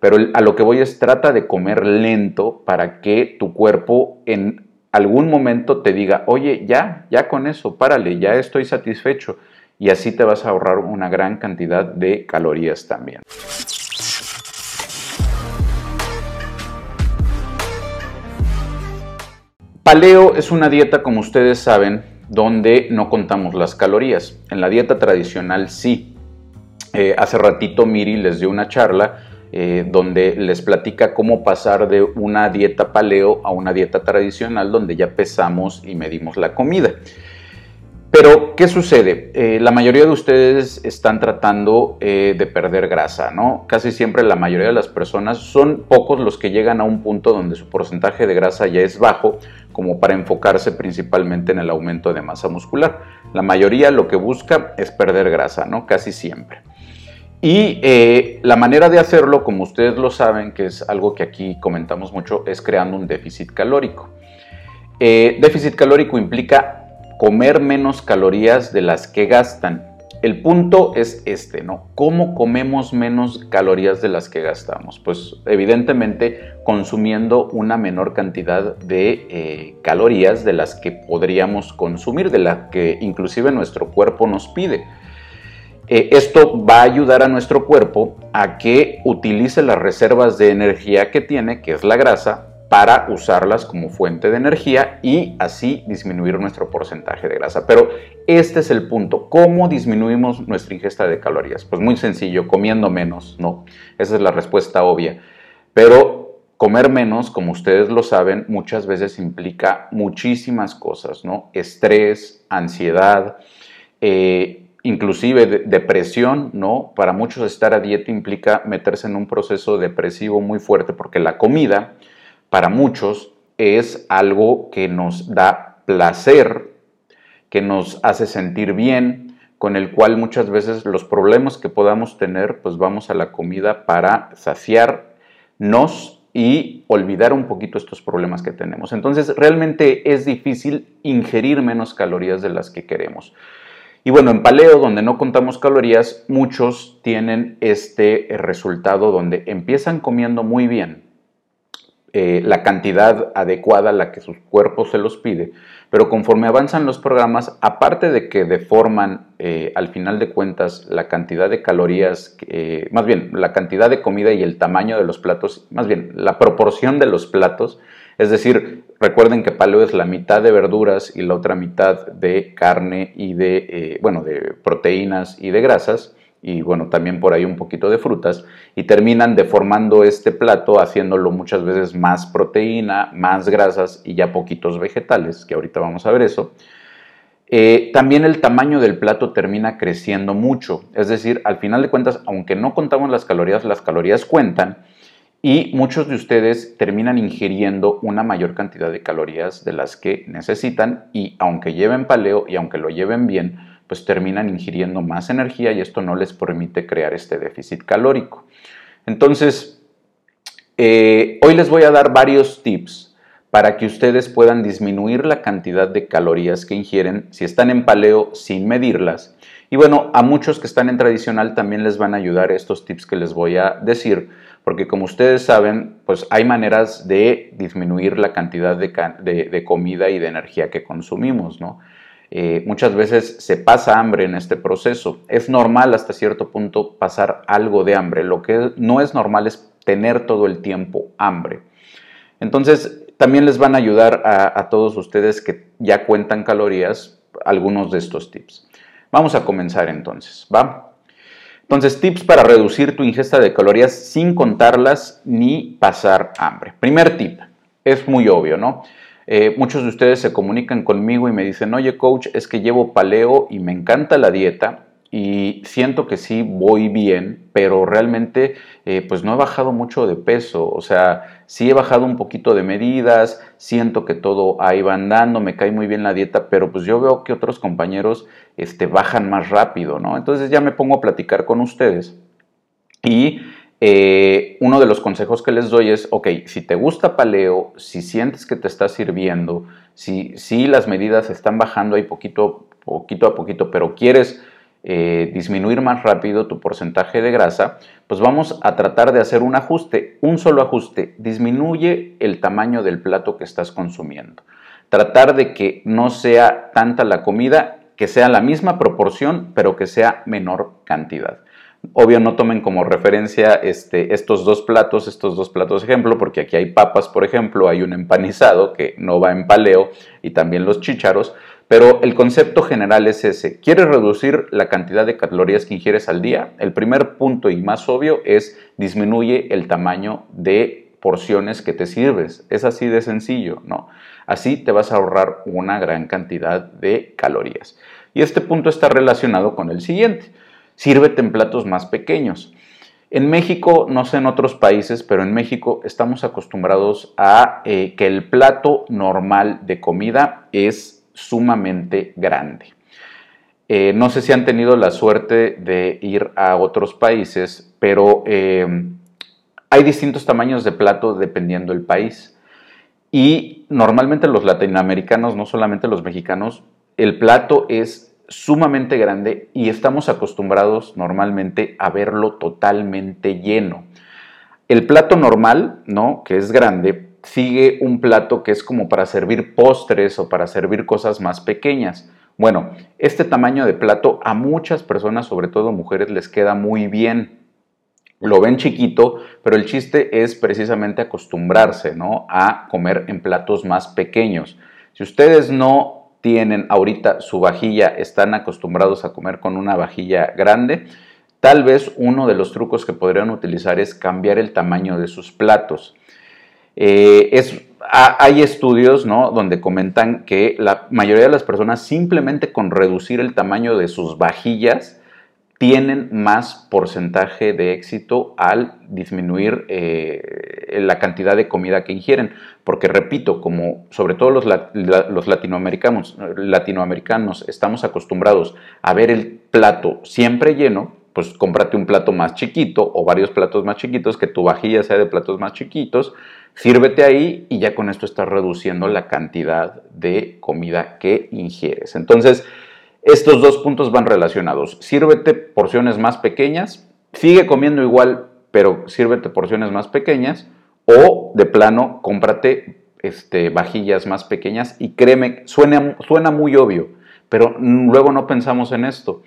Pero a lo que voy es trata de comer lento para que tu cuerpo en algún momento te diga, oye, ya, ya con eso, párale, ya estoy satisfecho. Y así te vas a ahorrar una gran cantidad de calorías también. Paleo es una dieta, como ustedes saben, donde no contamos las calorías. En la dieta tradicional sí. Eh, hace ratito Miri les dio una charla eh, donde les platica cómo pasar de una dieta paleo a una dieta tradicional donde ya pesamos y medimos la comida. Pero, ¿qué sucede? Eh, la mayoría de ustedes están tratando eh, de perder grasa, ¿no? Casi siempre la mayoría de las personas son pocos los que llegan a un punto donde su porcentaje de grasa ya es bajo, como para enfocarse principalmente en el aumento de masa muscular. La mayoría lo que busca es perder grasa, ¿no? Casi siempre. Y eh, la manera de hacerlo, como ustedes lo saben, que es algo que aquí comentamos mucho, es creando un déficit calórico. Eh, déficit calórico implica comer menos calorías de las que gastan. El punto es este, ¿no? ¿Cómo comemos menos calorías de las que gastamos? Pues evidentemente consumiendo una menor cantidad de eh, calorías de las que podríamos consumir, de las que inclusive nuestro cuerpo nos pide. Eh, esto va a ayudar a nuestro cuerpo a que utilice las reservas de energía que tiene, que es la grasa, para usarlas como fuente de energía y así disminuir nuestro porcentaje de grasa. Pero este es el punto. ¿Cómo disminuimos nuestra ingesta de calorías? Pues muy sencillo, comiendo menos, ¿no? Esa es la respuesta obvia. Pero comer menos, como ustedes lo saben, muchas veces implica muchísimas cosas, ¿no? Estrés, ansiedad, eh, inclusive depresión, ¿no? Para muchos estar a dieta implica meterse en un proceso depresivo muy fuerte porque la comida, para muchos, es algo que nos da placer, que nos hace sentir bien, con el cual muchas veces los problemas que podamos tener, pues vamos a la comida para saciarnos y olvidar un poquito estos problemas que tenemos. Entonces, realmente es difícil ingerir menos calorías de las que queremos. Y bueno, en paleo, donde no contamos calorías, muchos tienen este resultado donde empiezan comiendo muy bien, eh, la cantidad adecuada a la que sus cuerpos se los pide, pero conforme avanzan los programas, aparte de que deforman eh, al final de cuentas la cantidad de calorías, más bien la cantidad de comida y el tamaño de los platos, más bien la proporción de los platos, es decir, recuerden que paleo es la mitad de verduras y la otra mitad de carne y de, eh, bueno, de proteínas y de grasas y bueno, también por ahí un poquito de frutas, y terminan deformando este plato haciéndolo muchas veces más proteína, más grasas y ya poquitos vegetales, que ahorita vamos a ver eso. Eh, también el tamaño del plato termina creciendo mucho, es decir, al final de cuentas, aunque no contamos las calorías, las calorías cuentan, y muchos de ustedes terminan ingiriendo una mayor cantidad de calorías de las que necesitan y aunque lleven paleo y aunque lo lleven bien, pues terminan ingiriendo más energía y esto no les permite crear este déficit calórico. Entonces, eh, hoy les voy a dar varios tips para que ustedes puedan disminuir la cantidad de calorías que ingieren si están en paleo sin medirlas. Y bueno, a muchos que están en tradicional también les van a ayudar estos tips que les voy a decir porque como ustedes saben, pues hay maneras de disminuir la cantidad de, comida y de energía que consumimos, ¿no? Eh, muchas veces se pasa hambre en este proceso. Es normal hasta cierto punto pasar algo de hambre. Lo que no es normal es tener todo el tiempo hambre. Entonces, también les van a ayudar a, todos ustedes que ya cuentan calorías algunos de estos tips. Vamos a comenzar entonces. Entonces, tips para reducir tu ingesta de calorías sin contarlas ni pasar hambre. Primer tip, es muy obvio, ¿no? Eh, muchos de ustedes se comunican conmigo y me dicen, oye coach, es que llevo paleo y me encanta la dieta, y siento que sí voy bien, pero realmente eh, pues no he bajado mucho de peso, o sea, sí he bajado un poquito de medidas, siento que todo ahí va andando, me cae muy bien la dieta, pero pues yo veo que otros compañeros este, bajan más rápido, ¿no? Entonces ya me pongo a platicar con ustedes y eh, uno de los consejos que les doy es, ok, si te gusta paleo, si sientes que te está sirviendo, si, si las medidas están bajando ahí poquito, poquito a poquito, pero quieres eh, disminuir más rápido tu porcentaje de grasa, pues vamos a tratar de hacer un ajuste, un solo ajuste. Disminuye el tamaño del plato que estás consumiendo. Tratar de que no sea tanta la comida, que sea la misma proporción, pero que sea menor cantidad. Obvio, no tomen como referencia este, estos dos platos, estos dos platos ejemplo, porque aquí hay papas, por ejemplo, hay un empanizado que no va en paleo y también los chícharos, pero el concepto general es ese. ¿Quieres reducir la cantidad de calorías que ingieres al día? El primer punto y más obvio es disminuye el tamaño de porciones que te sirves. Es así de sencillo, ¿no? Así te vas a ahorrar una gran cantidad de calorías. Y este punto está relacionado con el siguiente sírvete en platos más pequeños. En México, no sé en otros países, pero en México estamos acostumbrados a eh, que el plato normal de comida es sumamente grande. Eh, no sé si han tenido la suerte de ir a otros países, pero eh, hay distintos tamaños de plato dependiendo del país. Y normalmente los latinoamericanos, no solamente los mexicanos, el plato es sumamente grande y estamos acostumbrados normalmente a verlo totalmente lleno. El plato normal, ¿no? Que es grande, sigue un plato que es como para servir postres o para servir cosas más pequeñas. Bueno, este tamaño de plato a muchas personas, sobre todo mujeres, les queda muy bien. Lo ven chiquito, pero el chiste es precisamente acostumbrarse, ¿no? A comer en platos más pequeños. Si ustedes no tienen ahorita su vajilla, están acostumbrados a comer con una vajilla grande, tal vez uno de los trucos que podrían utilizar es cambiar el tamaño de sus platos. Eh, hay estudios ¿no? donde comentan que la mayoría de las personas simplemente con reducir el tamaño de sus vajillas tienen más porcentaje de éxito al disminuir eh, la cantidad de comida que ingieren. Porque repito, como sobre todo los, los latinoamericanos, latinoamericanos estamos acostumbrados a ver el plato siempre lleno, pues cómprate un plato más chiquito o varios platos más chiquitos, que tu vajilla sea de platos más chiquitos, sírvete ahí y ya con esto estás reduciendo la cantidad de comida que ingieres. Entonces, estos dos puntos van relacionados. Sírvete porciones más pequeñas, sigue comiendo igual, pero sírvete porciones más pequeñas, o de plano, cómprate este, vajillas más pequeñas y créeme, suena, suena muy obvio, pero luego no pensamos en esto.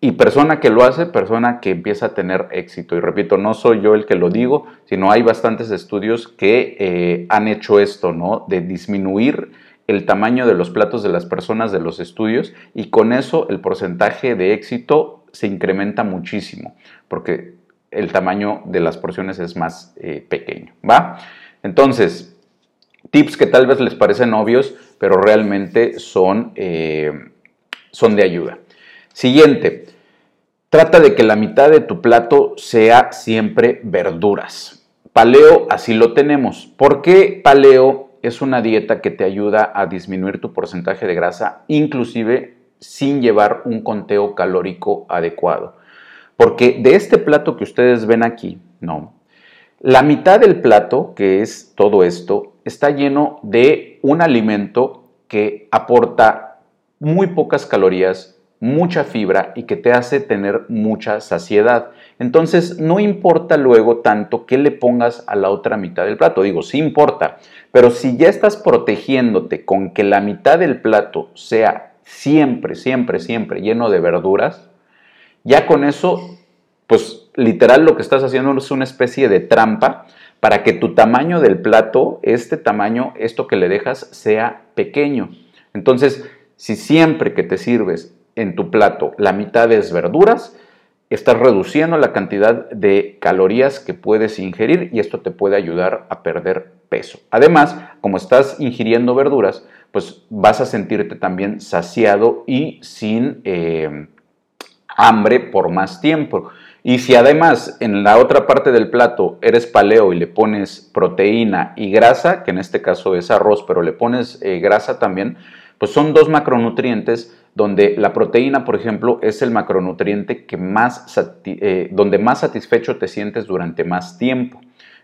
Y persona que lo hace, persona que empieza a tener éxito. Y repito, no soy yo el que lo digo, sino hay bastantes estudios que eh, han hecho esto, ¿no? De disminuir el tamaño de los platos de las personas de los estudios y con eso el porcentaje de éxito se incrementa muchísimo porque el tamaño de las porciones es más eh, pequeño, ¿va? Entonces, tips que tal vez les parecen obvios, pero realmente son, eh, son de ayuda. Siguiente, trata de que la mitad de tu plato sea siempre verduras. Paleo, así lo tenemos. ¿Por qué paleo es una dieta que te ayuda a disminuir tu porcentaje de grasa, inclusive sin llevar un conteo calórico adecuado. Porque de este plato que ustedes ven aquí, no, la mitad del plato, que es todo esto, está lleno de un alimento que aporta muy pocas calorías, mucha fibra y que te hace tener mucha saciedad. Entonces, no importa luego tanto que le pongas a la otra mitad del plato. Digo, sí importa, pero si ya estás protegiéndote con que la mitad del plato sea siempre, siempre, siempre lleno de verduras, ya con eso, pues literal lo que estás haciendo es una especie de trampa para que tu tamaño del plato, este tamaño, esto que le dejas, sea pequeño. Entonces, si siempre que te sirves en tu plato la mitad es verduras, estás reduciendo la cantidad de calorías que puedes ingerir y esto te puede ayudar a perder peso. Además, como estás ingiriendo verduras, pues vas a sentirte también saciado y sin eh, hambre por más tiempo. Y si además en la otra parte del plato eres paleo y le pones proteína y grasa, que en este caso es arroz, pero le pones eh, grasa también, pues son dos macronutrientes donde la proteína, por ejemplo, es el macronutriente que más, eh, donde más satisfecho te sientes durante más tiempo.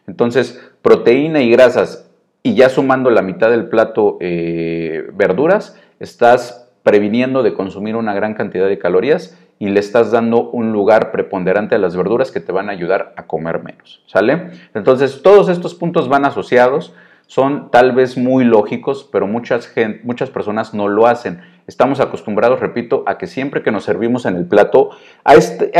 Entonces, proteína y grasas, y ya sumando la mitad del plato eh, verduras, estás previniendo de consumir una gran cantidad de calorías y le estás dando un lugar preponderante a las verduras que te van a ayudar a comer menos, ¿sale? Entonces, todos estos puntos van asociados, son tal vez muy lógicos, pero muchas, muchas personas no lo hacen. Estamos acostumbrados, repito, a que siempre que nos servimos en el plato, a este,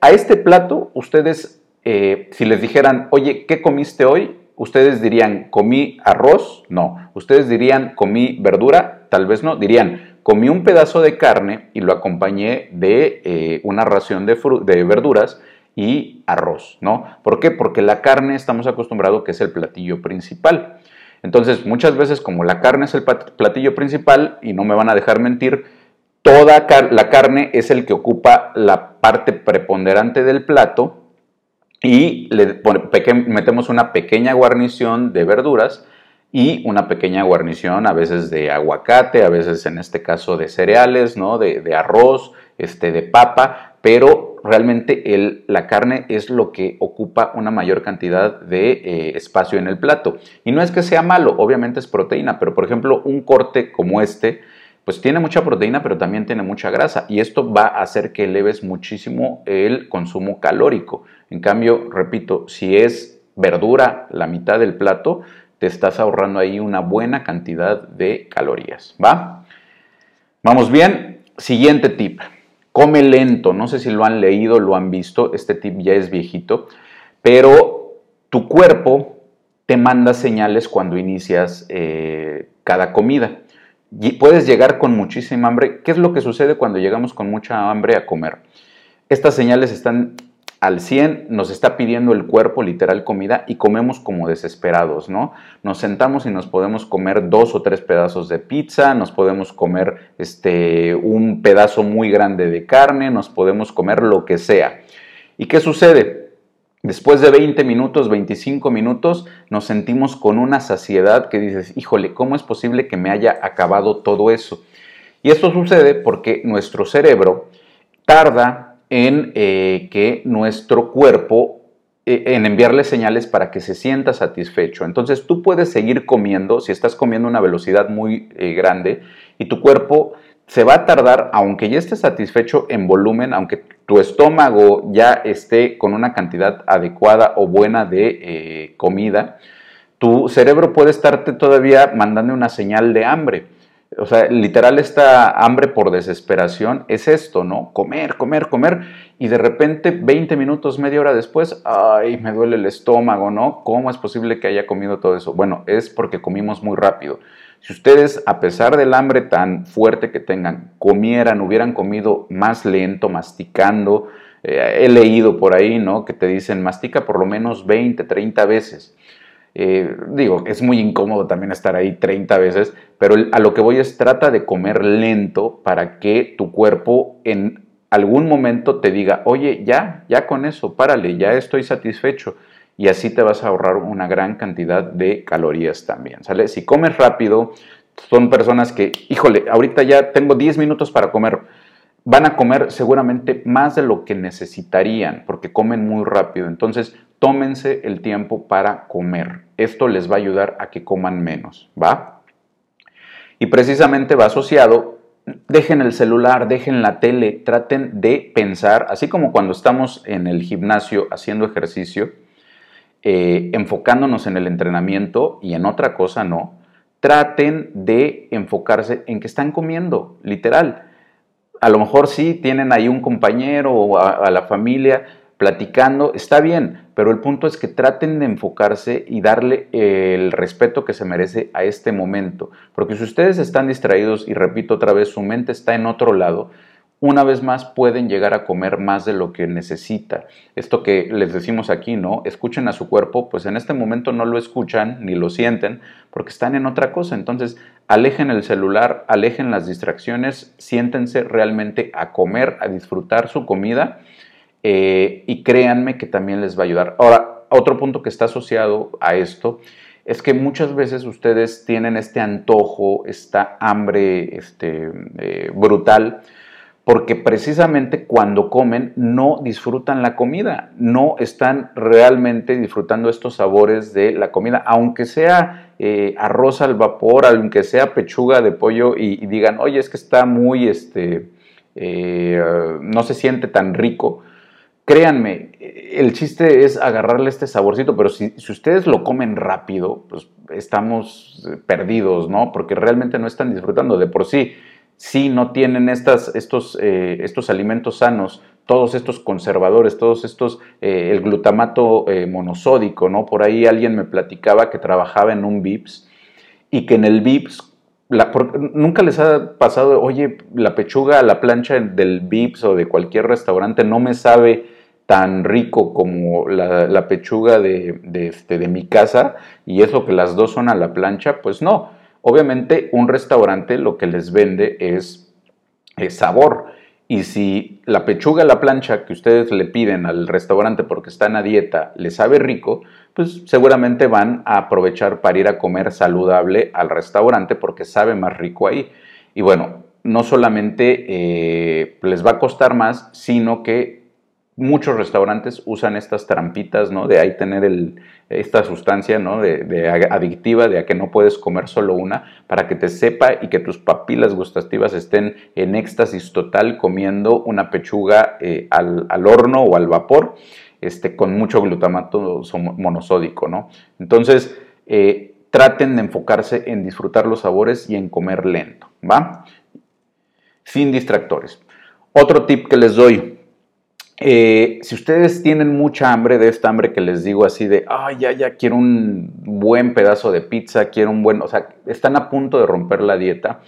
a, este plato, ustedes, eh, si les dijeran, oye, ¿qué comiste hoy? Ustedes dirían, comí arroz, no. Ustedes dirían, comí verdura, tal vez no. Dirían, comí un pedazo de carne y lo acompañé de eh, una ración de, de verduras y arroz, ¿no? ¿Por qué? Porque la carne estamos acostumbrados que es el platillo principal. Entonces, muchas veces como la carne es el platillo principal, y no me van a dejar mentir, toda la carne es el que ocupa la parte preponderante del plato y le metemos una pequeña guarnición de verduras y una pequeña guarnición a veces de aguacate, a veces en este caso de cereales, ¿no? de, arroz, este, de papa, pero realmente la carne es lo que ocupa una mayor cantidad de eh, espacio en el plato. Y no es que sea malo, obviamente es proteína, pero por ejemplo un corte como este, pues tiene mucha proteína, pero también tiene mucha grasa y esto va a hacer que eleves muchísimo el consumo calórico. En cambio, repito, si es verdura la mitad del plato, te estás ahorrando ahí una buena cantidad de calorías, ¿va? Vamos bien, siguiente tip. Come lento, no sé si lo han leído, lo han visto, este tip ya es viejito, pero tu cuerpo te manda señales cuando inicias eh, cada comida puedes llegar con muchísima hambre. ¿Qué es lo que sucede cuando llegamos con mucha hambre a comer? Estas señales están al 100, nos está pidiendo el cuerpo literal comida y comemos como desesperados, ¿no? Nos sentamos y nos podemos comer dos o tres pedazos de pizza, nos podemos comer este, un pedazo muy grande de carne, nos podemos comer lo que sea. ¿Y qué sucede? Después de 20 minutos, 25 minutos, nos sentimos con una saciedad que dices, híjole, ¿cómo es posible que me haya acabado todo eso? Y esto sucede porque nuestro cerebro tarda en eh, que nuestro cuerpo, eh, en enviarle señales para que se sienta satisfecho. Entonces tú puedes seguir comiendo si estás comiendo a una velocidad muy eh, grande y tu cuerpo se va a tardar, aunque ya esté satisfecho en volumen, aunque tu estómago ya esté con una cantidad adecuada o buena de comida, tu cerebro puede estarte todavía mandando una señal de hambre. O sea, literal esta hambre por desesperación es esto, ¿no? Comer, comer, comer. Y de repente, 20 minutos, media hora después, ay, me duele el estómago, ¿no? ¿Cómo es posible que haya comido todo eso? Bueno, es porque comimos muy rápido. Si ustedes, a pesar del hambre tan fuerte que tengan, comieran, hubieran comido más lento, masticando, eh, he leído por ahí, ¿no? Que te dicen, mastica por lo menos 20, 30 veces. Eh, digo, es muy incómodo también estar ahí 30 veces, pero a lo que voy es trata de comer lento para que tu cuerpo en algún momento te diga, oye, ya, ya con eso, párale, ya estoy satisfecho y así te vas a ahorrar una gran cantidad de calorías también, ¿sale? Si comes rápido, son personas que, híjole, ahorita ya tengo 10 minutos para comer, van a comer seguramente más de lo que necesitarían porque comen muy rápido. Entonces, tómense el tiempo para comer. Esto les va a ayudar a que coman menos, ¿va? Y precisamente va asociado, dejen el celular, dejen la tele, traten de pensar, así como cuando estamos en el gimnasio haciendo ejercicio, eh, enfocándonos en el entrenamiento y en otra cosa no, traten de enfocarse en que están comiendo, literal. A lo mejor sí tienen ahí un compañero o a, la familia platicando, está bien, pero el punto es que traten de enfocarse y darle el respeto que se merece a este momento. Porque si ustedes están distraídos y repito otra vez, su mente está en otro lado, una vez más pueden llegar a comer más de lo que necesita. Esto que les decimos aquí, ¿no? Escuchen a su cuerpo, pues en este momento no lo escuchan ni lo sienten porque están en otra cosa. Entonces, alejen el celular, alejen las distracciones, siéntense realmente a comer, a disfrutar su comida eh, y créanme que también les va a ayudar. Ahora, otro punto que está asociado a esto es que muchas veces ustedes tienen este antojo, esta hambre este, eh, brutal, porque precisamente cuando comen no disfrutan la comida, no están realmente disfrutando estos sabores de la comida, aunque sea eh, arroz al vapor, aunque sea pechuga de pollo y, digan, oye, es que está muy, este, no se siente tan rico. Créanme, el chiste es agarrarle este saborcito, pero si, ustedes lo comen rápido, pues estamos perdidos, ¿no? Porque realmente no están disfrutando de por sí. Si no tienen estas, estos, eh, estos alimentos sanos, todos estos conservadores, todos estos, eh, el glutamato monosódico, ¿no? Por ahí alguien me platicaba que trabajaba en un VIPS y que en el VIPS nunca les ha pasado, oye, la pechuga a la plancha del Vips o de cualquier restaurante no me sabe tan rico como la, pechuga de, este, de mi casa y eso que las dos son a la plancha, pues no. Obviamente un restaurante lo que les vende es, sabor y si la pechuga a la plancha que ustedes le piden al restaurante porque están a dieta les sabe rico, pues seguramente van a aprovechar para ir a comer saludable al restaurante porque sabe más rico ahí. Y bueno, no solamente eh, les va a costar más, sino que muchos restaurantes usan estas trampitas, ¿no? De ahí tener esta sustancia, ¿no? Adictiva, de a que no puedes comer solo una, para que te sepa y que tus papilas gustativas estén en éxtasis total comiendo una pechuga eh, al, horno o al vapor, este, con mucho glutamato monosódico, ¿no? Entonces, eh, traten de enfocarse en disfrutar los sabores y en comer lento, ¿va? Sin distractores. Otro tip que les doy, eh, si ustedes tienen mucha hambre, de esta hambre que les digo así de, ay, ya, ya, quiero un buen pedazo de pizza, quiero un buen, o sea, están a punto de romper la dieta,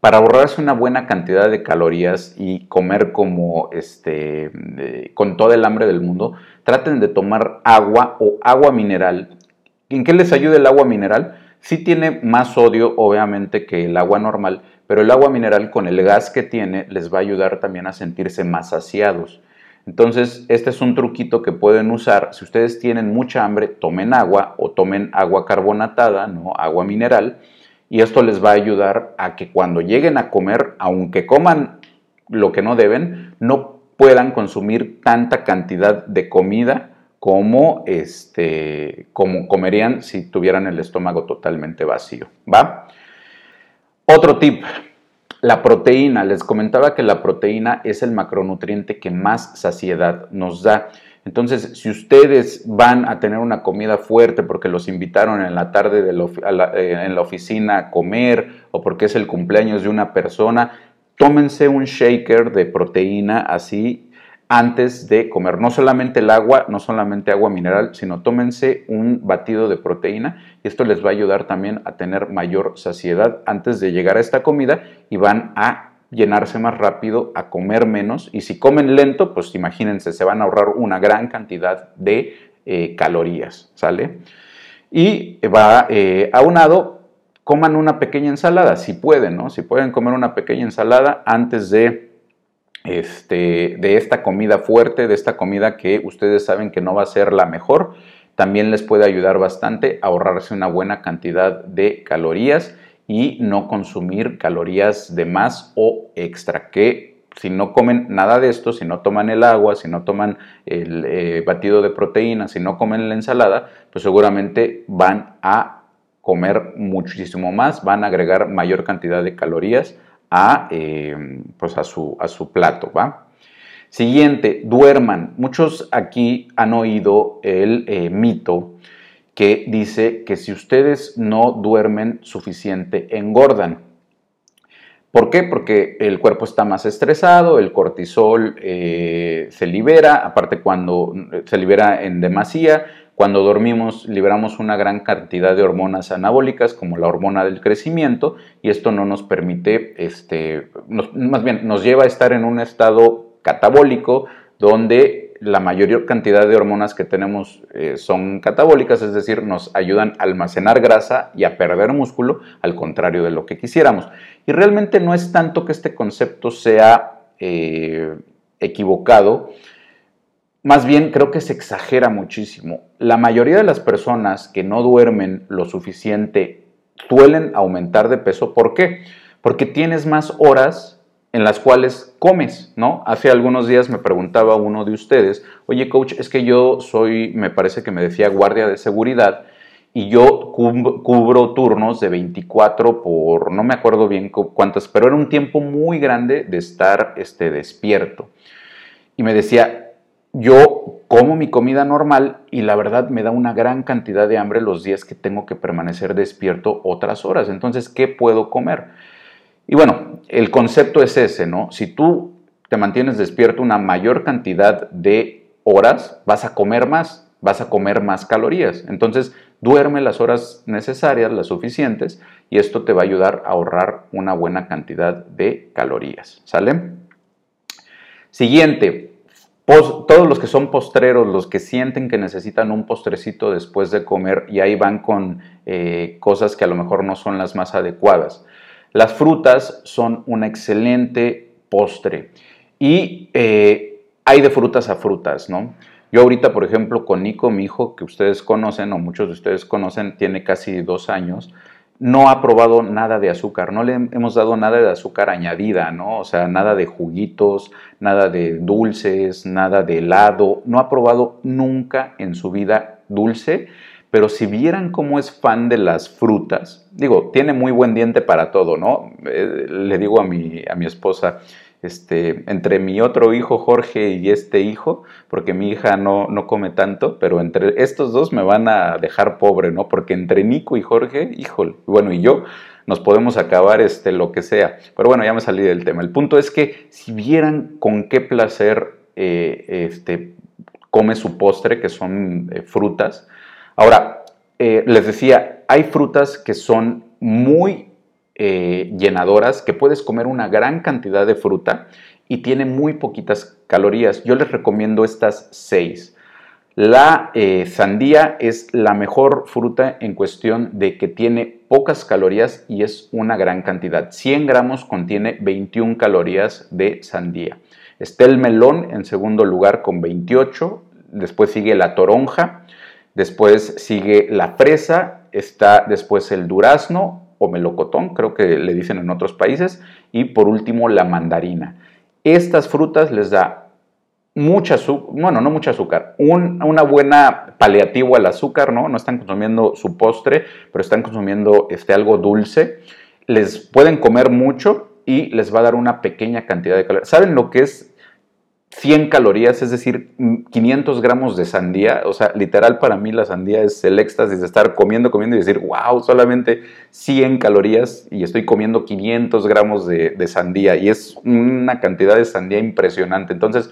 para ahorrarse una buena cantidad de calorías y comer como, este, con toda el hambre del mundo, traten de tomar agua o agua mineral. ¿En qué les ayuda el agua mineral? Sí tiene más sodio, obviamente, que el agua normal, pero el agua mineral con el gas que tiene les va a ayudar también a sentirse más saciados. Entonces, este es un truquito que pueden usar. Si ustedes tienen mucha hambre, tomen agua o tomen agua carbonatada, ¿no? agua mineral, y esto les va a ayudar a que cuando lleguen a comer, aunque coman lo que no deben, no puedan consumir tanta cantidad de comida como, este, como comerían si tuvieran el estómago totalmente vacío. ¿Va? Otro tip, la proteína, les comentaba que la proteína es el macronutriente que más saciedad nos da. Entonces, si ustedes van a tener una comida fuerte porque los invitaron en la tarde eh, en la oficina a comer o porque es el cumpleaños de una persona, tómense un shaker de proteína así antes de comer. No solamente el agua, no solamente agua mineral, sino tómense un batido de proteína y esto les va a ayudar también a tener mayor saciedad antes de llegar a esta comida y van a llenarse más rápido, a comer menos y si comen lento, pues imagínense, se van a ahorrar una gran cantidad de eh, calorías, ¿sale? Y va eh, aunado, coman una pequeña ensalada, si pueden, ¿no? Si pueden comer una pequeña ensalada antes de este, de esta comida fuerte, de esta comida que ustedes saben que no va a ser la mejor, también les puede ayudar bastante a ahorrarse una buena cantidad de calorías y no consumir calorías de más o extra, que si no comen nada de esto, si no toman el agua, si no toman el eh, batido de proteínas, si no comen la ensalada, pues seguramente van a comer muchísimo más, van a agregar mayor cantidad de calorías a, eh, pues a, su, a su plato. ¿va? Siguiente, duerman. Muchos aquí han oído el eh, mito que dice que si ustedes no duermen suficiente, engordan. ¿Por qué? Porque el cuerpo está más estresado, el cortisol eh, se libera, aparte cuando se libera en demasía, cuando dormimos liberamos una gran cantidad de hormonas anabólicas como la hormona del crecimiento y esto no nos permite, este, más bien nos lleva a estar en un estado catabólico donde la mayor cantidad de hormonas que tenemos eh, son catabólicas, es decir, nos ayudan a almacenar grasa y a perder músculo, al contrario de lo que quisiéramos. Y realmente no es tanto que este concepto sea eh, equivocado, más bien creo que se exagera muchísimo. La mayoría de las personas que no duermen lo suficiente suelen aumentar de peso. ¿Por qué? Porque tienes más horas en las cuales comes, ¿no? Hace algunos días me preguntaba uno de ustedes, oye coach, es que yo soy, me parece que me decía guardia de seguridad y yo cubro turnos de 24 por, no me acuerdo bien cuántas, pero era un tiempo muy grande de estar este, despierto. Y me decía, yo como mi comida normal y la verdad me da una gran cantidad de hambre los días que tengo que permanecer despierto otras horas. Entonces, ¿qué puedo comer? Y bueno, el concepto es ese, ¿no? Si tú te mantienes despierto una mayor cantidad de horas, vas a comer más, vas a comer más calorías. Entonces, duerme las horas necesarias, las suficientes, y esto te va a ayudar a ahorrar una buena cantidad de calorías. ¿Sale? Siguiente, todos los que son postreros, los que sienten que necesitan un postrecito después de comer y ahí van con eh, cosas que a lo mejor no son las más adecuadas. Las frutas son un excelente postre y eh, hay de frutas a frutas, ¿no? Yo ahorita, por ejemplo, con Nico, mi hijo, que ustedes conocen o muchos de ustedes conocen, tiene casi dos años, no ha probado nada de azúcar, no le hemos dado nada de azúcar añadida, ¿no? O sea, nada de juguitos, nada de dulces, nada de helado, no ha probado nunca en su vida dulce, pero si vieran cómo es fan de las frutas, digo, tiene muy buen diente para todo, ¿no? Eh, le digo a mi, a mi esposa, este, entre mi otro hijo Jorge y este hijo, porque mi hija no, no come tanto, pero entre estos dos me van a dejar pobre, ¿no? Porque entre Nico y Jorge, híjole, bueno, y yo nos podemos acabar este, lo que sea. Pero bueno, ya me salí del tema. El punto es que si vieran con qué placer eh, este, come su postre, que son eh, frutas. Ahora, eh, les decía, hay frutas que son muy eh, llenadoras, que puedes comer una gran cantidad de fruta y tiene muy poquitas calorías. Yo les recomiendo estas seis. La eh, sandía es la mejor fruta en cuestión de que tiene pocas calorías y es una gran cantidad. 100 gramos contiene 21 calorías de sandía. Está el melón en segundo lugar con 28, después sigue la toronja, después sigue la fresa, está después el durazno, o melocotón, creo que le dicen en otros países, y por último la mandarina. Estas frutas les da mucha azúcar, bueno, no mucha azúcar, una buena paliativo al azúcar, ¿no? No están consumiendo su postre, pero están consumiendo este, algo dulce. Les pueden comer mucho y les va a dar una pequeña cantidad de calorías. ¿Saben lo que es 100 calorías, es decir, 500 gramos de sandía. O sea, literal para mí la sandía es el éxtasis de estar comiendo, comiendo y decir, wow, solamente 100 calorías y estoy comiendo 500 gramos de, de sandía. Y es una cantidad de sandía impresionante. Entonces,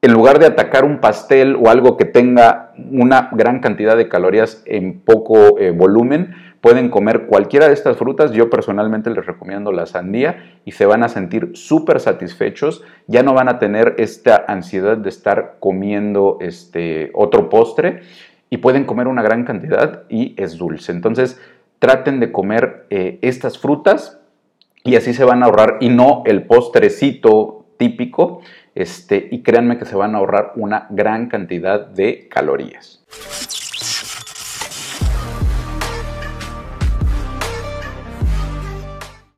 en lugar de atacar un pastel o algo que tenga una gran cantidad de calorías en poco eh, volumen, pueden comer cualquiera de estas frutas. Yo personalmente les recomiendo la sandía y se van a sentir súper satisfechos. Ya no van a tener esta ansiedad de estar comiendo este otro postre y pueden comer una gran cantidad y es dulce. Entonces, traten de comer eh, estas frutas y así se van a ahorrar y no el postrecito típico, este, y créanme que se van a ahorrar una gran cantidad de calorías.